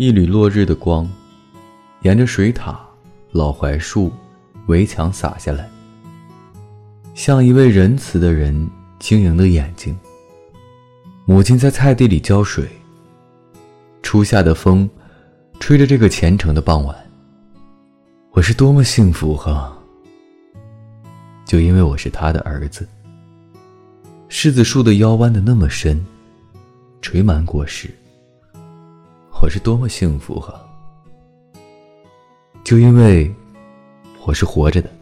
一缕落日的光，沿着水塔、老槐树、围墙洒下来，像一位仁慈的人晶莹的眼睛。母亲在菜地里浇水。初夏的风，吹着这个虔诚的傍晚。我是多么幸福哈！就因为我是他的儿子。柿子树的腰弯的那么深，垂满果实。我是多么幸福啊！就因为我是活着的。